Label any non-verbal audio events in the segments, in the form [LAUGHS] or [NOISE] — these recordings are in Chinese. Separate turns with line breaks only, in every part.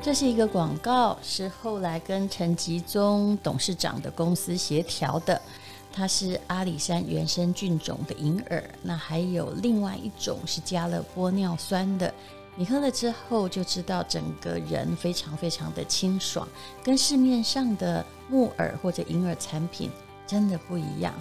这是一个广告，是后来跟陈吉宗董事长的公司协调的。它是阿里山原生菌种的银耳，那还有另外一种是加了玻尿酸的。你喝了之后就知道，整个人非常非常的清爽，跟市面上的木耳或者银耳产品真的不一样。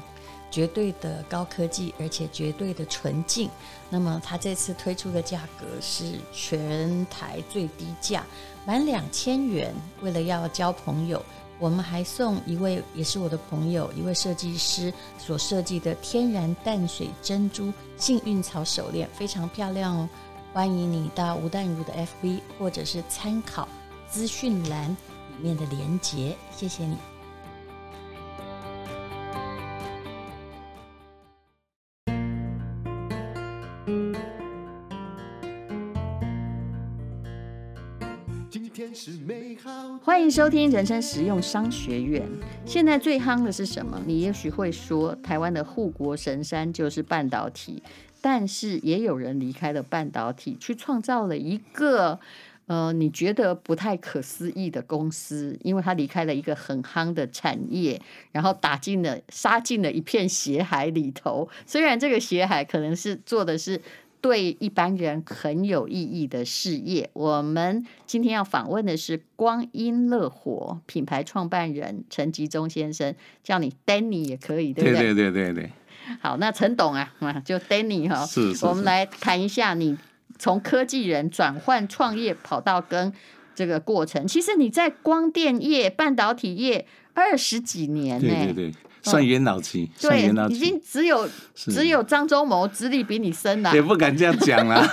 绝对的高科技，而且绝对的纯净。那么，它这次推出的价格是全台最低价，满两千元。为了要交朋友，我们还送一位也是我的朋友，一位设计师所设计的天然淡水珍珠幸运草手链，非常漂亮哦。欢迎你到吴淡如的 FB，或者是参考资讯栏里面的连结。谢谢你。收听人生实用商学院。现在最夯的是什么？你也许会说，台湾的护国神山就是半导体。但是也有人离开了半导体，去创造了一个呃，你觉得不太可思议的公司，因为他离开了一个很夯的产业，然后打进了杀进了一片血海里头。虽然这个血海可能是做的是。对一般人很有意义的事业。我们今天要访问的是光阴乐活品牌创办人陈吉忠先生，叫你 Danny 也可以，对不对？
对对对对对。
好，那陈董啊，就 Danny 哈。
是是是。
我们来谈一下你从科技人转换创业跑道跟这个过程。其实你在光电业、半导体业二十几年呢。
对对对。算元老级，
哦、对，已经只有只有张忠谋资历比你深了，
也不敢这样讲了。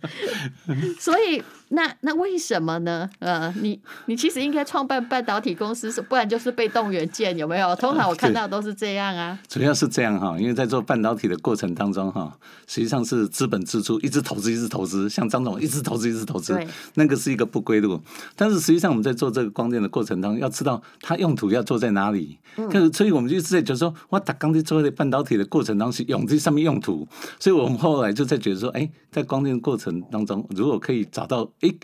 [LAUGHS]
所以。那那为什么呢？呃，你你其实应该创办半导体公司，不然就是被动元件，有没有？通常我看到都是这样啊。
主要是这样哈，因为在做半导体的过程当中哈，实际上是资本支出，一直投资，一直投资，像张总一直投资，一直投资，那个是一个不归路。但是实际上我们在做这个光电的过程当中，要知道它用途要做在哪里。嗯。所以我们就一直在觉得说，我打钢铁做的半导体的过程当中是用这上面用途，所以我们后来就在觉得说，哎，在光电的过程当中，如果可以找到。诶，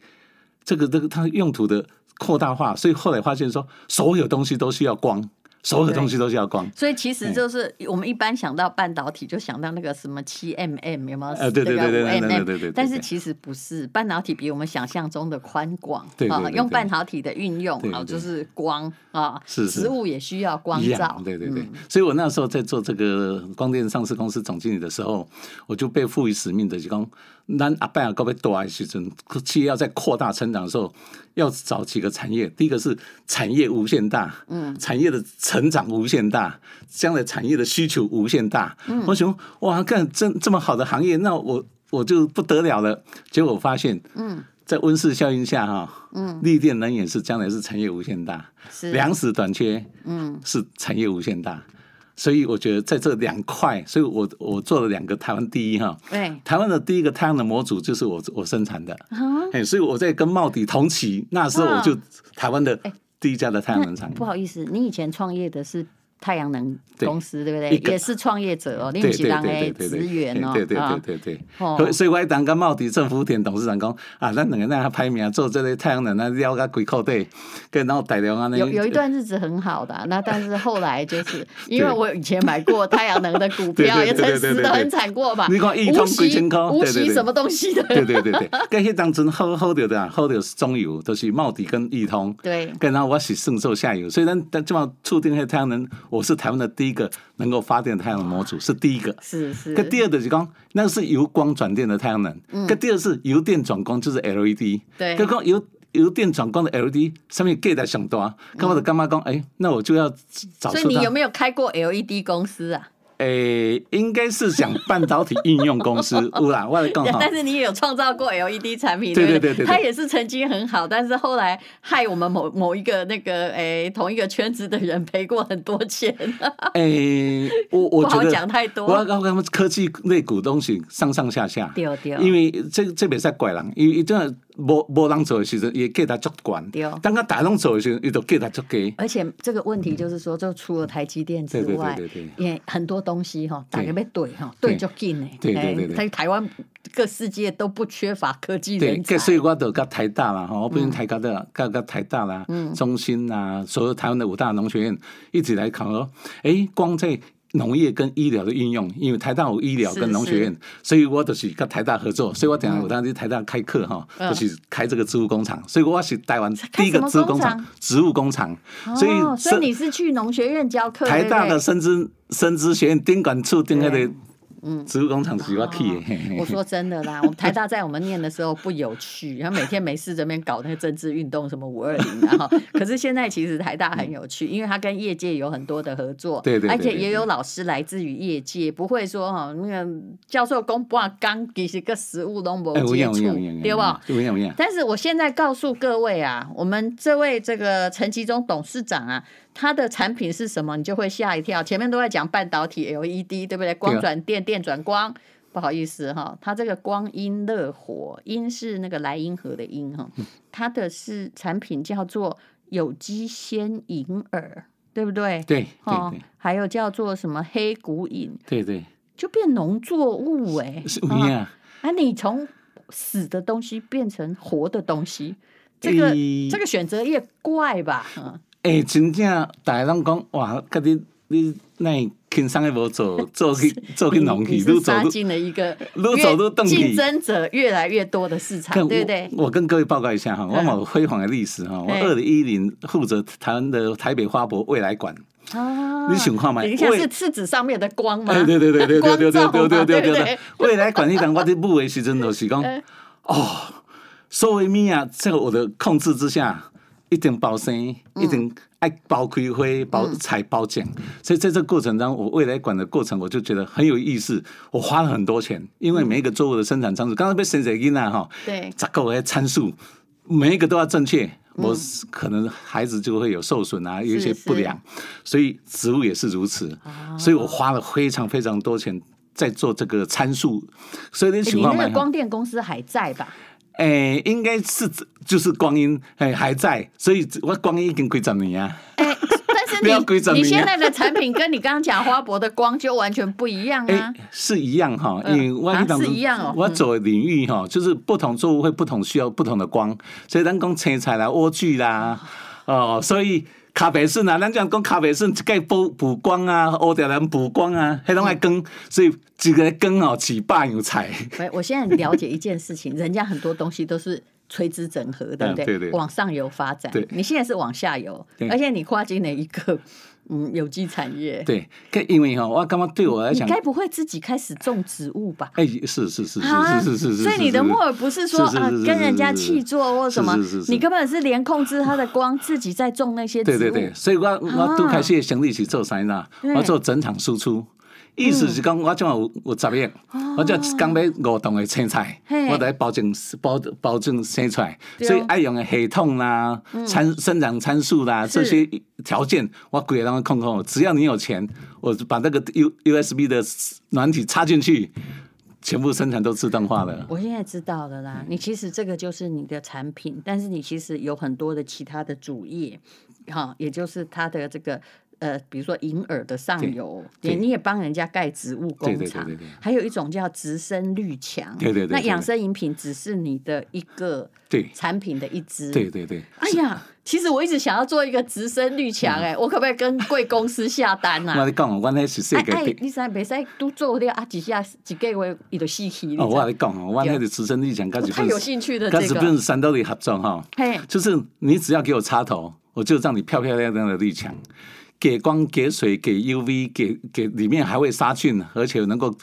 这个这个它用途的扩大化，所以后来发现说，所有东西都需要光。所有的东西都是要光，
所以其实就是我们一般想到半导体，就想到那个什么七 mm 有没有？
呃，对对对对对对对。
但是其实不是，半导体比我们想象中的宽广啊。用半导体的运用啊，就是光啊，是食物也需要光照。
对对对。所以我那时候在做这个光电上市公司总经理的时候，我就被赋予使命的，就讲，那阿拜尔高被多爱时阵，企业要在扩大成长的时候，要找几个产业。第一个是产业无限大，嗯，产业的。成长无限大，将来产业的需求无限大。嗯、我想，哇，干这这么好的行业，那我我就不得了了。结果发现，嗯，在温室效应下，哈，嗯，绿电能源是将来是产业无限大，是粮食短缺，嗯，是产业无限大。所以我觉得在这两块，所以我我做了两个台湾第一哈，对，台湾的第一个太阳能模组就是我我生产的，哎、嗯，所以我在跟茂迪同期，那时候我就台湾的。第一家的太阳能厂，
不好意思，你以前创业的是太阳能公司，对不对？也是创业者哦，你不是当诶职员哦，
对对对对对。所以我还当跟茂迪政府田董事长讲啊，咱两个那排名做这类太阳能，那了个龟壳对，跟然后带领啊那。
有有一段日子很好的，那但是后来就是 [LAUGHS] 因为我以前买过太阳能的股票，[LAUGHS] 也曾死的很惨过吧？你看一通几千块，无锡什么东西的？
对对对对，[LAUGHS] 跟迄当阵好好着的，好着中油都是茂迪跟裕通，对，跟然后我是胜受下游，所以咱咱这么触定迄太阳能，我是台湾的第一个能够发电的太阳能模组，是第一个。是是。跟第二的就讲，那个是由光转电的太阳能。嗯。跟第二是由电转光，就是 LED。对。跟讲由由电转光的 LED 上面 gate 上大，跟我的干妈讲，哎，那我就要找。
所以你有没有开过 LED 公司啊？
诶、欸，应该是讲半导体应用公司，[LAUGHS] 有啦，我来更好。[LAUGHS]
但是你也有创造过 LED 产品，对对对对，它也是曾经很好，但是后来害我们某某一个那个诶、欸、同一个圈子的人赔过很多钱。[LAUGHS] 诶、
欸，我我觉得
讲太多，
我要告诉他们科技类股东西上上下下，对对，因为这这边在拐狼，因为这无无人做的时阵，伊价值足悬。
对。
当个大众做的时阵，伊就价值足低。
而且这个问题就是说，就除了台积电之外，也很多东西哈，大家要对哈，对就紧呢。
对对对。
在台湾各世界都不缺乏科技人才。
对，所以我就跟台大啦，哈，我不用台大的，跟跟台大啦，中心啊，所有台湾的五大农学院一起来考咯，哎，光在。农业跟医疗的应用，因为台大有医疗跟农学院，是。是所以我就是跟台大合作，所以我等下我当时台大开课哈，嗯、就是开这个植物工厂，所以我是台湾第一个植物工厂，植物工厂，所以、
哦、所以你是去农学院教课，
台大的生资生资学院丁管处丁那个。嗯，植物工厂是我去的。
我说真的啦，我们台大在我们念的时候不有趣，然后每天没事这边搞那个政治运动，什么五二零，然后可是现在其实台大很有趣，因为它跟业界有很多的合作，
对对，
而且也有老师来自于业界，不会说哈那个教授公布啊刚其实跟实物都没接触，对吧？但是我现在告诉各位啊，我们这位这个陈其中董事长啊。它的产品是什么？你就会吓一跳。前面都在讲半导体 LED，对不对？光转电，电转光。不好意思哈，它这个光阴乐活，音是那个莱茵河的音哈。它的是产品叫做有机鲜银耳，对不对？
对。
哦，还有叫做什么黑谷饮？
对对。
就变农作物哎。
是不一样。
啊，你从死的东西变成活的东西，这个这个选择也怪吧？嗯。
诶、欸，真正大家拢讲哇，家你你那轻松的无做，[LAUGHS] 做去做去农去，
愈走进了一个 [LAUGHS]
愈走愈动
竞争者越来越多的市场，对不对？
我跟各位报告一下哈，我有辉煌的历史哈，我二零一零负责台湾的台北花博未来馆啊，你想看吗？
你像是是纸上面的光吗？
对对对对对对对对对对对对，未来馆你讲我啲母的时阵就是讲哦，所以咪啊，在我的控制之下。一定包生，一定爱包开花、包采、包剪，所以在这个过程当中，我未来管的过程，我就觉得很有意思。我花了很多钱，因为每一个作物的生产参数，刚刚被生产因啊哈，对，咋个的参数，每一个都要正确，我可能孩子就会有受损啊，有一些不良，所以植物也是如此，所以我花了非常非常多钱在做这个参数，所以你情况
你那个光电公司还在吧？
诶、欸，应该是就是光阴诶还在，所以我光阴已经几十年啊。
诶、欸，但是你 [LAUGHS] 你现在的产品跟你刚刚讲花博的光就完全不一样啊。[LAUGHS] 欸、是一样哈，因为我当时我走的领域哈，就是不同作物会不同需要不同的光，所以咱讲青菜啦、莴苣啦，哦，所以。咖啡顺啊，咱讲讲咖啡笋，一个补补光啊，乌条兰补光啊，迄种爱光，所以一个光哦，几百样菜。我现在了解一件事情，人家很多东西都是垂直整合，对不对？[LAUGHS] 对对。往上游发展，对。你现在是往下游，而且你跨进了一个。嗯，有机产业
对，因为哈，我刚刚对我来讲，
你该不会自己开始种植物吧？
哎，是是是是是是是，
所以你的木耳不是说啊，跟人家气作或什么，你根本是连控制它的光，自己在种那些植物。
对对对，所以我我都开始成立起做啥呢？我做整场输出。意思是讲，我种有有十亿，我就刚买五栋的青菜，我得保证保保证生出来，所以爱用的系统啦、参生长参数啦这些条件，我规个拢控控。只要你有钱，我把那个 U U S B 的软体插进去，全部生产都自动化了。
我现在知道了啦，你其实这个就是你的产品，但是你其实有很多的其他的主业，哈，也就是它的这个。呃，比如说银耳的上游，你你也帮人家盖植物工厂，还有一种叫直生绿墙，
对对对，
那养生饮品只是你的一个产品的一支，
对对对。
哎呀，其实我一直想要做一个直生绿墙，哎，我可不可以跟贵公司下单啊？
我跟你讲，我那是设计，
哎，你使未使都做了啊？几下几个月伊就死去。
哦，我跟你讲哦，我那个直生绿墙，
我太有兴趣的这个，
跟三刀的合作哈，嘿就是你只要给我插头，我就让你漂漂亮亮的绿墙。给光、给水、给 UV、给给里面还会杀菌，而且能够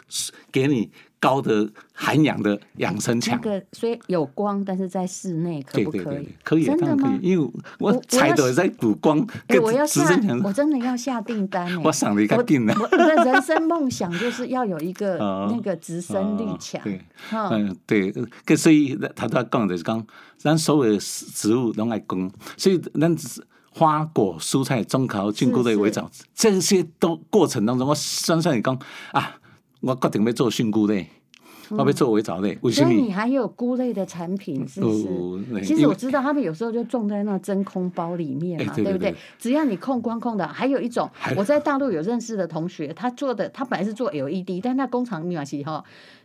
给你高的含氧的养生墙。
那个所以有光，但是在室内可不可以？
可以，真的吗？因为我踩的在补光。
哎，我要下，我真的要下订单。
我想了一个订单。
我的人生梦想就是要有一个 [LAUGHS] 那个直生绿墙。对，
嗯，对。所以他都要讲的是讲，咱所有的植物都爱光，所以咱只是。花果、蔬菜、中烤、菌菇类为主，这些都过程当中，我算算你讲啊，我决定要做菌菇类，我要做微藻类。
所以你还有菇类的产品，是不是？哦、其实我知道他们有时候就种在那真空包里面嘛，欸、对，不对？只要你控光控的，还有一种，我在大陆有认识的同学，他做的，他本来是做 LED，但那工厂密码系哈。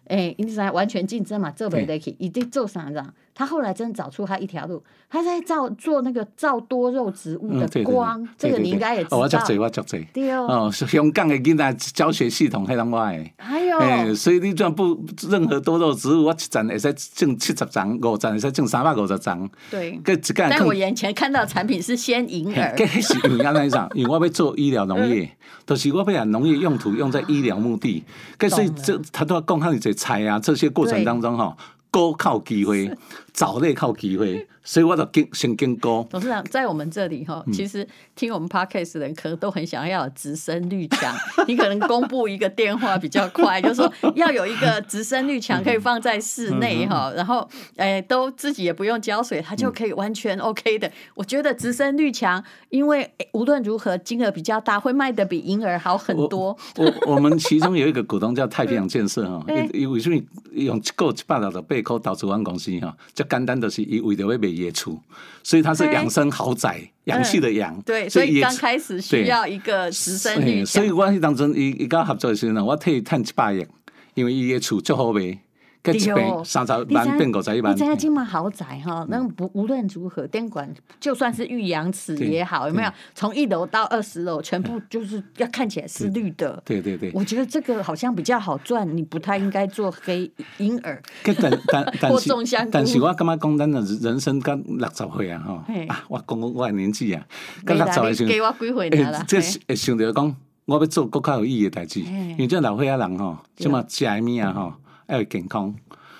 哎，因此完全竞争嘛，做不得起，一定做啥子？他后来真找出他一条路，他在造做那个造多肉植物的光，这个你应该也知道。
我做这，我做这。
对哦。
哦，香港的囡仔教学系统还当我的。
还有。
所以你转不任何多肉植物，我一站会使种七十张，五站会使种三百五十张。
对。但我眼前看到的产品是鲜银耳。
这是因为安尼啥？因为我要做医疗农业，[LAUGHS] 就是我要把农业用途用在医疗目的。所以这他都要讲他的这菜啊，这些过程当中哈。都靠机会，藻类靠机会。所以我就经先经过。
董事长在我们这里哈，其实听我们 podcast 的人可能都很想要有直升率墙。[LAUGHS] 你可能公布一个电话比较快，就是说要有一个直升率墙可以放在室内哈，然后哎都自己也不用浇水，它就可以完全 [LAUGHS] OK 的。我觉得直升率墙，因为无论如何金额比较大，会卖的比银耳好很多。
我我，我们其中有一个股东叫太平洋建设 [LAUGHS] 哈，因为什么用一个一百六十八块投资我们公司哈，就简单的是伊为着要卖。野厝，所以它是养生豪宅，洋气的洋。
对，所以刚开始需要一个直升绿墙。
所以我当中伊伊甲合作的时候，我替伊趁一百亿，因为伊的厝足好卖。三十万变五十一万。
你家金马豪宅哈，那不无论如何，电管就算是玉阳池也好，有没有？从一楼到二十楼，全部就是要看起来是绿的。
对对对。
我觉得这个好像比较好赚，你不太应该做黑婴儿。
但但 [LAUGHS] 但是，但是我感觉讲咱的人生刚六十岁啊，哈啊，我讲我的年纪啊，刚六十岁时，
给我几岁了？
这是会想着讲，我要做更较有意义的代志，因为这老岁仔人吼，什么食诶物啊，吼。要健康，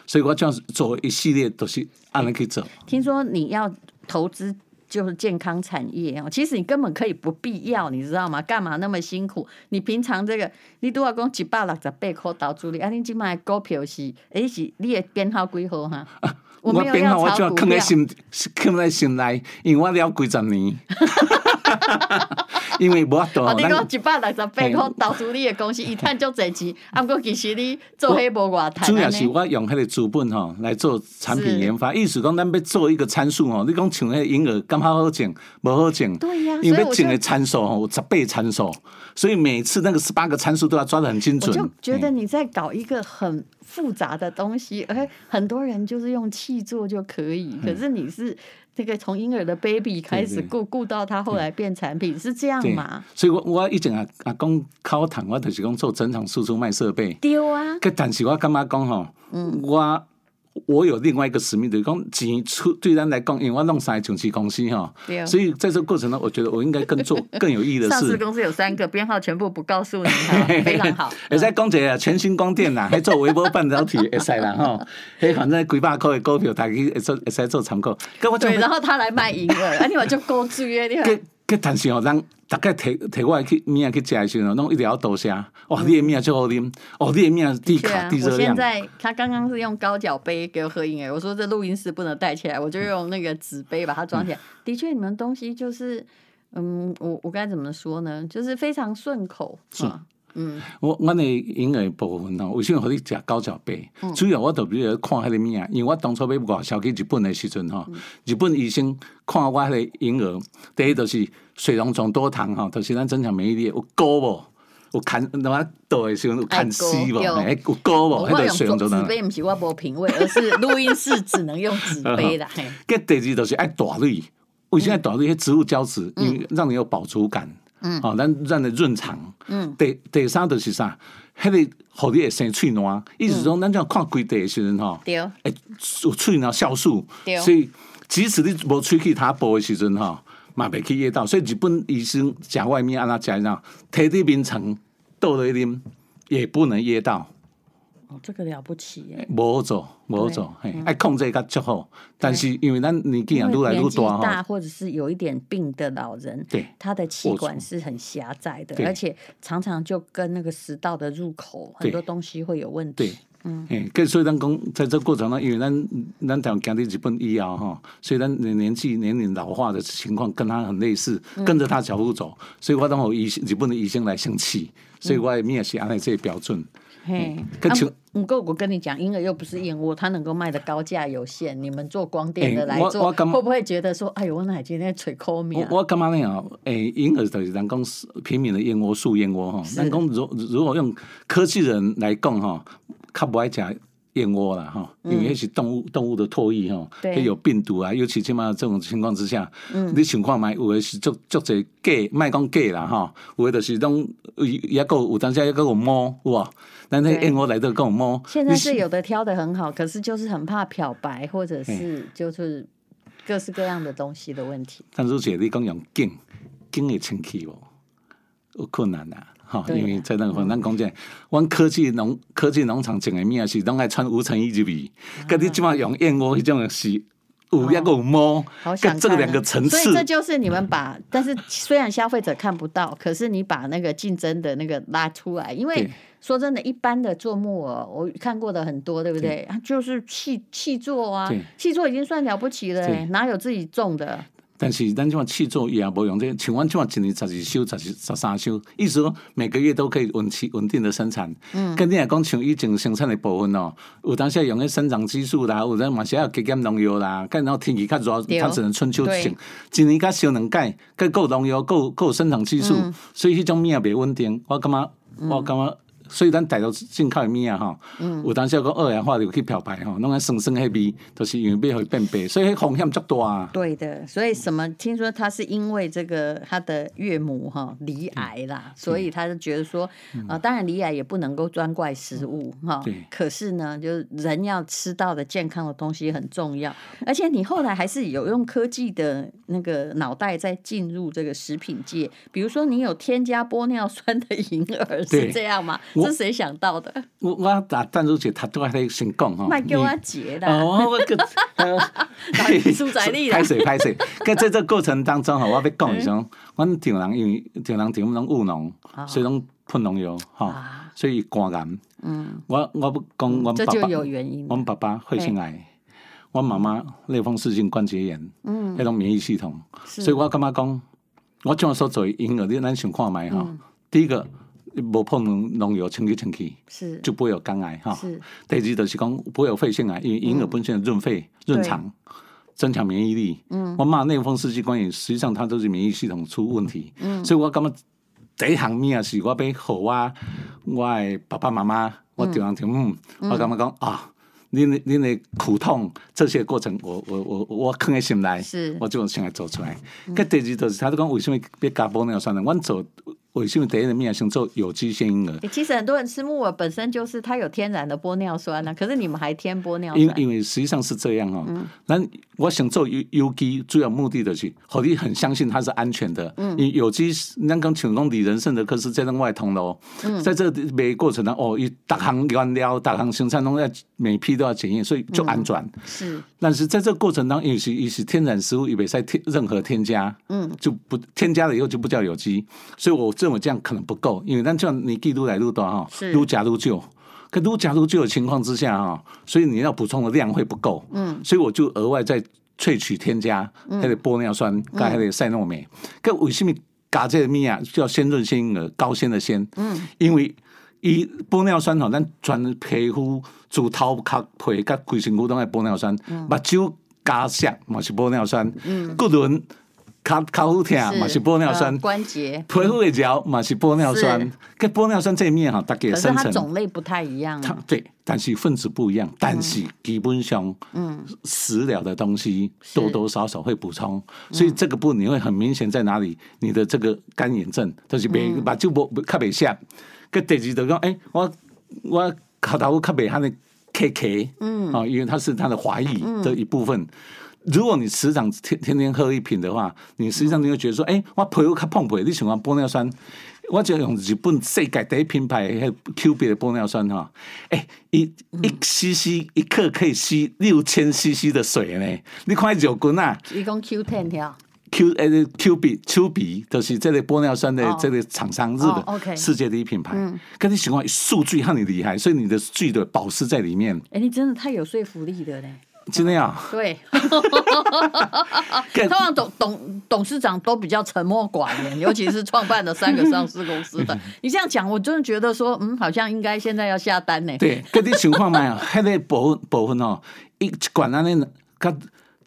所以我这样做一系列都是按人去做。
听说你要投资就是健康产业哦，其实你根本可以不必要，你知道吗？干嘛那么辛苦？你平常这个，你都要讲一百六十八块投资你，啊，你今麦股票是，哎是，你的编号几号哈？[LAUGHS]
我编号我就要放在心，放在心内，因为我了几十年。[LAUGHS] [LAUGHS] 因为无法度，
你讲一百六十八块投资你的公司，一赚就侪钱，[LAUGHS] 啊，不过其实你做迄无偌赚。
主要是我用迄个资本吼来做产品研发，意思讲咱要做一个参数吼，你讲像迄个婴儿，敢好好种，无好种，
对呀，
因为要种的参数吼有十倍参数，所以每次那个十八个参数都要抓得很精准。
我就觉得你在搞一个很复杂的东西，而很多人就是用气做就可以，可是你是。这个从婴儿的 baby 开始顾顾到他后来变产品是这样嘛？
所以我我以前啊啊讲靠谈，我就是讲做整场输出卖设备。
丢啊。
但是我干嘛讲吼？嗯，我。我有另外一个使命，就是讲钱出对咱来讲，因为我弄三个上市公司哈，所以在这个过程中，我觉得我应该更做更有意义的事。
上市公司有三个编号，全部不告诉你，[LAUGHS] 非常好。
也在讲这个全新光电啦，还做微波半导体，也使啦哈。[LAUGHS] 嘿，反正几百块的股票，大家会做会使做参考。
对，然后他来卖银耳，啊，你话就高追耶，你话。
但是哦，让大概摕摕我来去面去食的时候，拢一定要多谢。哇，你的面最好啉，哦，你的面低卡低热量。
我现在他刚刚是用高脚杯给我喝饮诶，我说这录音室不能带起来，我就用那个纸杯把它装起来。的确，你们东西就是，嗯，我我该怎么说呢？就是非常顺口。是。嗯，
我我的婴儿部分吼，为什么互你食高脚杯？嗯、主要我特别看迄个物啊，因为我当初要外销去日本的时阵吼，嗯、日本医生看我迄个婴儿，第一就是水溶性多糖吼，就是咱增强免疫力有高无？有看那么倒的时候有看死无？哎，有高无？迄个水溶性多糖。纸
杯毋是我无品味，而是 [LAUGHS] 录音室只能用纸杯啦。[LAUGHS]
个第二就是爱大蕊，为什么大蕊？迄植物胶质，因为让你有饱足感。嗯，哦，咱咱的润肠。嗯，第第三就是啥？迄个互你会生喙暖，意思讲咱这样看规地的时阵吼，对，哎，有喙暖酵素，所以即使你无喙去他补的时阵吼，嘛袂去噎到。所以日本医生食外面安那食呢？摕伫面床倒落去啉，也不能噎到。
哦，这个了不起耶！
无好做，无好做，嘿，爱控制较足好。但是因为咱年纪也愈来愈大，
大或者是有一点病的老人，对，他的气管是很狭窄的，而且常常就跟那个食道的入口很多东西会有问题。对，嗯，
哎，所以咱讲，在这过程中，因为咱咱台湾讲的日本医药哈，所以咱年年纪年龄老化的情况跟他很类似，跟着他脚步走，所以我当我医日本的医生来生气，所以我也面是按照这个标准。
嘿，不过、啊、我跟你讲，婴儿又不是燕窝，它能够卖的高价有限。你们做光电的来做，欸、会不会觉得说，哎呦，我奶今天吹口面？
我干嘛呢？啊？哎，婴儿就是咱讲平民的燕窝，素燕窝哈。咱讲如如果用科技人来讲哈，较不爱讲。燕窝了哈，因为那是动物动物的唾液哈，也有病毒啊。尤其起码这种情况之下，嗯、你情况嘛，有的是足足侪假，卖讲假啦哈。有的就是种也够有当下也够有摸哇，但那燕窝来的够摸。
现在是有的挑的很好，可是就是很怕漂白，或者是就是各式各样的东西的问题。
但是姐你讲用劲劲会清气哦，有困难呐。哈，因为在那个咱讲讲，阮科技农科技农场种的物啊，是拢爱穿无尘衣入去，跟你即马用燕窝迄种是五一个摸，跟这两个层次。
所以这就是你们把，[COUGHS] 但是虽然消费者看不到，可是你把那个竞争的那个拉出来，因为说真的，一般的做木偶我看过的很多，对不对？对。就是气气做啊，气做已经算了不起了，哪有自己种的？
但是咱这种契作也无用，这像阮这种一年十二收、十十三收，意思说每个月都可以稳期稳定的生产。嗯，跟你来讲，像以前生产的部分哦，有当时用个生长激素啦，有阵嘛是要加减农药啦，跟然后天气较热，它只能春秋种。一年甲收两届，佮够农药，够够生长激素，嗯、所以迄种物也袂稳定。我感觉，我感觉。所以咱大陆进口的物啊，哈，有当时讲二氧化硫去漂白哈，弄个生生黑味，都是因为要会变白，所以风险足大啊。
对的，所以什么？听说他是因为这个他的岳母哈罹癌啦，所以他就觉得说啊，当然罹癌也不能够专怪食物哈。对。可是呢，就是人要吃到的健康的东西很重要，而且你后来还是有用科技的那个脑袋在进入这个食品界，比如说你有添加玻尿酸的银耳，是这样吗？是谁想到的？
我我打淡如姐，他都还在先讲哈。
卖给我结的。
哦，我个，
书仔力。
拍水拍水。在这个过程当中哈，我要讲一声，我们田人因为田人田不能务农，所以拢喷农药哈，所以肝癌。嗯。我我不讲，我爸爸有原因。我们爸爸肺腺癌，我妈妈类风湿性关节炎，嗯，那种免疫系统，所以我干嘛讲？我这样说作为婴儿，你咱想看麦哈？第一个。无碰农药，清气清气，是就不会有肝癌哈。是，第二就是讲不会有肺腺癌，因为婴儿本身润肺润肠，增强免疫力。嗯，我骂类风湿性关节炎，实际上它都是免疫系统出问题。嗯，所以我感觉第一项物啊，是我要好我我的爸爸妈妈，我就让听，嗯，我感觉讲啊，恁的恁的苦痛这些过程，我我我我放在心内，是，我就想来做出来。搿第二就是，他都讲为什么要加玻尿酸呢？我做。我因为第一的面想做有机鲜婴儿。
其实很多人吃木耳本身就是它有天然的玻尿酸呢、啊，可是你们还添玻尿酸。
因因为实际上是这样哦。那、嗯、我想做有有机主要目的的是，好你很相信它是安全的。嗯。因有机那刚成功李仁胜的可是在那外通喽。嗯。在这每个过程当中，哦，一大行原料、大行生产都要每批都要检验，所以就安全。嗯、是。但是在这个过程当中，也是也是天然食物，也别再添任何添加。嗯。就不添加了以后就不叫有机，所以我认为这样可能不够，因为但这样你记录来录多哈，录加录旧，可录加录旧的情况之下哈，所以你要补充的量会不够。嗯。所以我就额外再萃取添加还得玻尿酸，加那个赛诺美。可为什么嘎这个物啊？叫鲜润鲜婴儿，高纤的纤。嗯。因为伊玻尿酸吼，咱全皮肤从头壳皮甲规身躯拢系玻尿酸，目睭加色嘛是玻尿酸，骨轮卡卡夫疼嘛是玻尿酸，
关节。
皮肤会嚼嘛是玻尿酸，跟玻尿酸这一面哈，大概生成。
种类不太一样。
对，但是分子不一样，但是基本上，嗯，食疗的东西多多少少会补充，所以这个部分你会很明显在哪里，你的这个干眼症就是别目睭不较袂涩。个第二就讲，哎、欸，我我卡头卡贝它的 K K，嗯，啊，因为它是它的华裔的一部分。嗯、如果你时常天天天喝一瓶的话，你实际上你会觉得说，哎、欸，我皮肤较碰皮，你喜欢玻尿酸，我就用日本世界第一品牌 Q 币的玻尿酸哈，哎、欸，一一 C C 一克可以吸六千 C C 的水呢，你看肉滚啊，
一共 Q ten 条。
Q 呃 Q B Q B 都是这类玻尿酸的这类厂商，日本世界第一品牌。跟你喜欢数据和你厉害，所以你的剧的保湿在里面。
哎，你真的太有说服力的嘞！
真的呀？
对，[LAUGHS] 通常董董董事长都比较沉默寡言，[LAUGHS] 尤其是创办了三个上市公司的。你这样讲，我真的觉得说，嗯，好像应该现在要下单呢。
对，跟你情况嘛，还得部分部分哦，一管那那个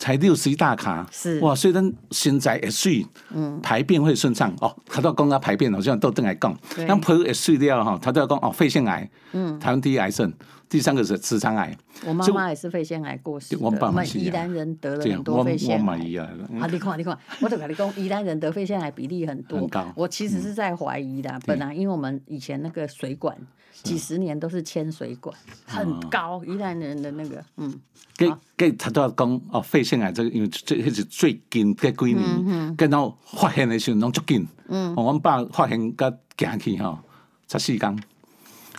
材料随大卡是哇，所以咱身材会水，嗯，排便会顺畅哦。他都要讲他排便，好像都等来讲，那排会水掉哈，他都要讲哦，肺腺癌，嗯，台湾第一癌症。第三个是直肠癌，
我妈妈也是肺腺癌过世的。我们宜兰人得了很多肺腺癌。啊，你看，你看，我都跟你讲，宜兰人得肺腺癌比例很多。我其实是在怀疑的，本来因为我们以前那个水管几十年都是铅水管，很高。宜兰人的那个，嗯，
给给他都要讲哦，肺腺癌这个，因为这那是最近这几年，跟到发现的时候拢足紧。嗯，我们爸发现个惊去哈，十四天。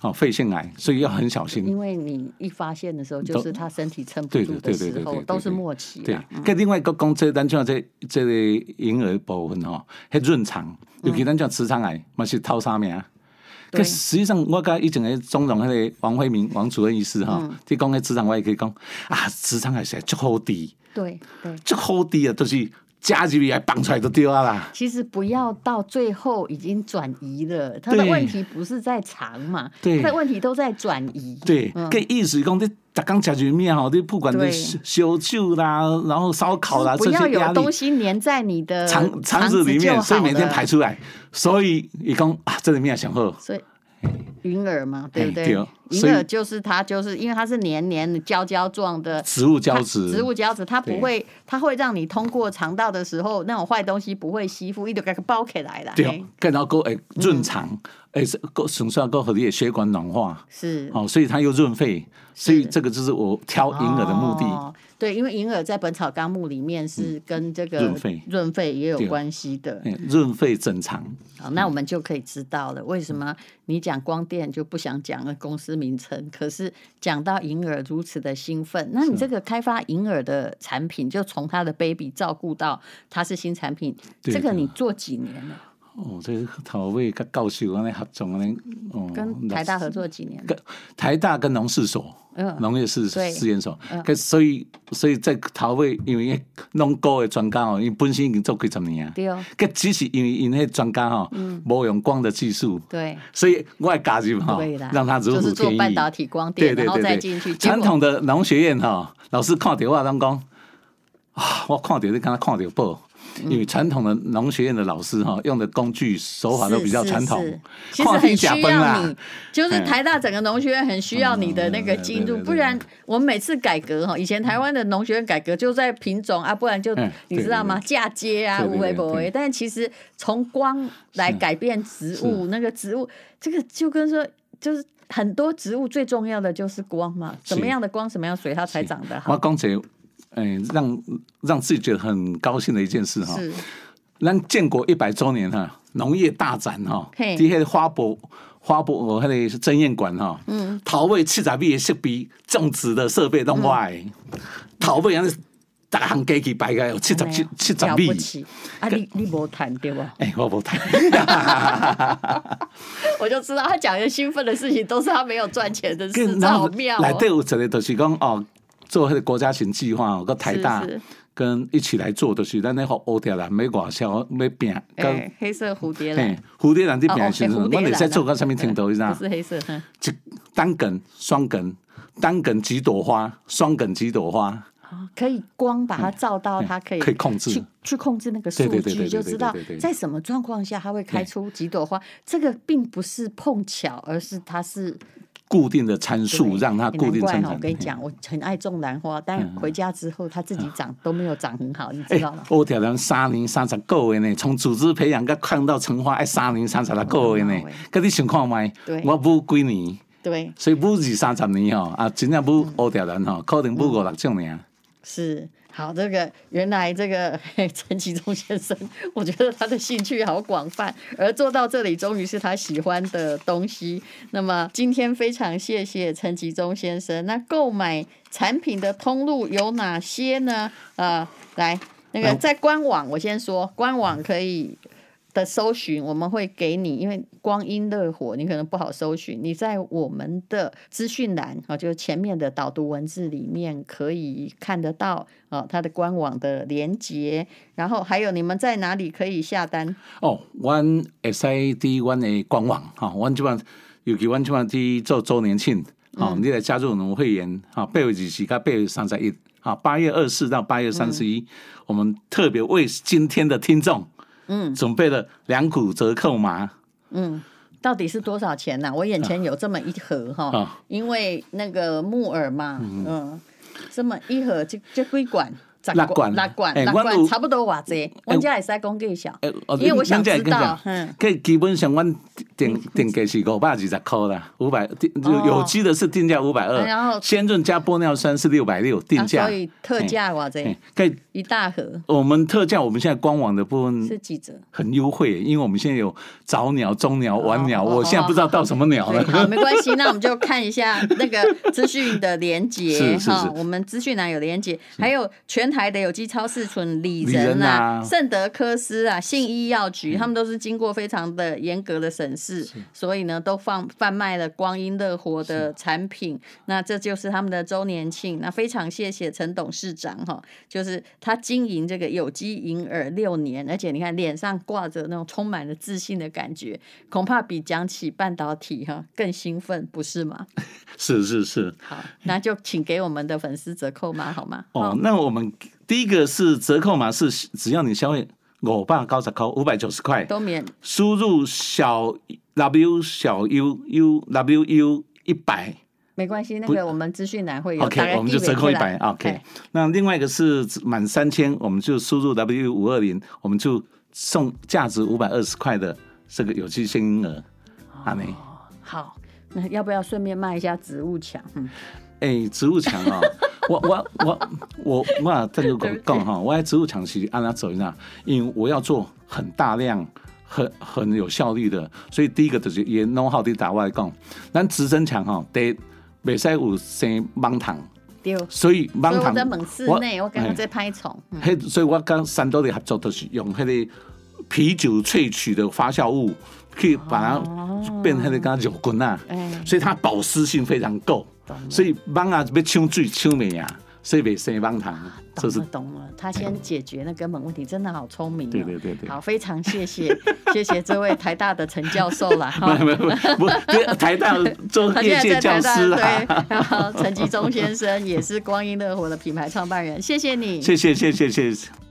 哦，肺腺癌，所以要很小心。
因为你一发现的时候，就是他身体撑不住的时候，都是末期。
对，跟另外一个讲，这咱像这这个婴儿部分哈，还润肠，尤其咱叫直肠癌，嘛是头三名。可实际上，我跟以前的中荣那个王惠明王主任医师哈，他讲的直肠我也可以讲啊，直肠癌是足好治。对对，足好治啊，都是。加几笔还绑出来都丢了啦。
其实不要到最后已经转移了，他的问题不是在肠嘛，他的问题都在转移。
对，跟意思讲，你刚刚加几面哈，你不管你烧酒啦，然后烧烤啦，
不要有东西粘在你的肠肠子里面，
所以每天排出来。所以你讲啊，这里面想喝。所以。
云耳嘛，对不对？银耳就是它，就是因为它是黏黏的胶胶状的
植物胶质，
植物胶质它不会，它会让你通过肠道的时候，那种坏东西不会吸附，一直给它包起来了。
对，更然后够诶润肠，诶是够损伤够和你的血管暖化，是哦，所以它又润肺，所以这个就是我挑银耳的目的。
对，因为银耳在《本草纲目》里面是跟这个润肺润肺也有关系的，
润肺整肠。
好，那我们就可以知道了，为什么你讲光电就不想讲了公司名称，可是讲到银耳如此的兴奋。那你这个开发银耳的产品，就从它的 baby 照顾到它是新产品，这个你做几年了？
哦，这头尾跟教授安尼合作安尼，哦，
跟台大合作几年？
跟台大跟农事所，嗯，农业试实验所，嗯，所以所以在头尾，因为农高的专家哦，因为本身已经做几十年啊，对哦，佮只是因为因那专家哈，嗯，无用光的技术，对，所以我加入哈，让他如虎添翼，就是做
半导体光电，然后再进去。
传统的农学院哈，老师看到我当讲，啊，我看到你刚才看到报。因为传统的农学院的老师哈，用的工具手法都比较传统，
其实很需要你，就是台大整个农学院很需要你的那个进入，不然我们每次改革哈，以前台湾的农学院改革就在品种啊，不然就你知道吗？嫁接啊，无为不为。但其实从光来改变植物，那个植物这个就跟说，就是很多植物最重要的就是光嘛，什么样的光，什么样水，它才长得好。
嗯，让让自己觉得很高兴的一件事哈。是。咱建国一百周年哈，农业大展哈，底下花博花博我那个是珍宴馆哈。嗯。头尾七十米的设备，种植的设备都坏。头尾人大行机器摆个有七十七七十米。
啊，你你无谈对吧？[LAUGHS]
哎，我无谈。[LAUGHS]
我就知道他讲的兴奋的事情都是他没有赚钱的事，这好妙。
来对我这里都是讲哦。做那个国家型计划，跟台大跟一起来做的是，咱那个乌条兰没外销没变，
跟黑色蝴蝶兰，
蝴蝶兰这边是，我你在做个上面听到一张，
不是黑色，
就单梗、双梗、单梗几朵花，双梗几朵花，
可以光把它照到，它可以
可以控制。
去去控制那个数据，就知道在什么状况下它会开出几朵花。这个并不是碰巧，而是它是。
固定的参数让它固定生长。
我跟你讲，我很爱种兰花，但回家之后它自己长都没有长很好，你知道吗？[LAUGHS]
我调两三年三十个月呢，从组织培养到看到成花，哎，三年三十个月呢，搿你情况吗？我补几年，对，所以补二三十年哦，啊，真正补我调兰哦，可能补五六种年。
是。好，这个原来这个陈吉中先生，我觉得他的兴趣好广泛，而做到这里终于是他喜欢的东西。那么今天非常谢谢陈吉中先生。那购买产品的通路有哪些呢？啊、呃，来，那个在官网，我先说，官网可以的搜寻，我们会给你，因为光阴乐火你可能不好搜寻，你在我们的资讯栏啊，就是前面的导读文字里面可以看得到啊，它的官网的连接，然后还有你们在哪里可以下单？
哦，阮会使伫阮的官网哈，阮即摆尤其阮即摆伫做周年庆，好，你来加入我们会员，好，八月二十到八月三十一，好，八月二十四到八月三十一，我们特别为今天的听众。嗯，准备了两股折扣嘛。
嗯，到底是多少钱呢、啊？我眼前有这么一盒哈，啊、因为那个木耳嘛，嗯，嗯，这么一盒就就归管。
六罐，
六罐，六罐，差不多偌济？我家会使讲介绍，因为我想知道。嗯，
基本上，阮定定价是五百二十块啦，五百有有机的是定价五百二，然后鲜润加玻尿酸是六百六定价，
所以特价偌济？一大盒。
我们特价，我们现在官网的部分
是几折？
很优惠，因为我们现在有早鸟、中鸟、晚鸟，我现在不知道到什么鸟了。
好，没关系，那我们就看一下那个资讯的连接哈，我们资讯栏有连接，还有全。台的有机超市存里仁啊、圣德科斯啊、信医药局，他们都是经过非常的严格的审视，所以呢，都放贩卖了光阴乐活的产品。那这就是他们的周年庆。那非常谢谢陈董事长哈，就是他经营这个有机银耳六年，而且你看脸上挂着那种充满了自信的感觉，恐怕比讲起半导体哈更兴奋，不是吗？[LAUGHS]
是是是。
好，那就请给我们的粉丝折扣码好吗？
哦，那我们。第一个是折扣码，是只要你消费五百九十块，五百九十块
都免。
输入小 W 小 U U W U 一百，
没关系，那个我们资讯栏会有。
OK，我们就折扣一百。OK，那另外一个是满三千，我们就输入 W 五二零，我们就送价值五百二十块的这个有机现金额。阿美，
好，那要不要顺便卖一下植物墙？嗯，
哎，植物墙啊。我我我我我再就讲讲哈，我在植物墙是按他走一下，因为我要做很大量、很很有效率的，所以第一个就是也弄好的打外讲，咱植生墙哈得袂使有生芒糖，对，所以芒糖
在门室内，我刚刚在拍虫，
嘿，所以我跟三多的合作都是用那个啤酒萃取的发酵物，去把它变成那个肉滚啊，所以它保湿性非常够。所以芒啊，要抢水抢没啊？所以别生芒糖。
懂了懂了，他先解决那根本问题，真的好聪明。
对对对对。
好，非常谢谢 [LAUGHS] 谢谢这位台大的陈教授啦。
没有没有不，台大做 [LAUGHS] 业界教师
对，然后陈吉忠先生也是光阴乐活的品牌创办人，谢谢你。
谢谢谢谢谢谢。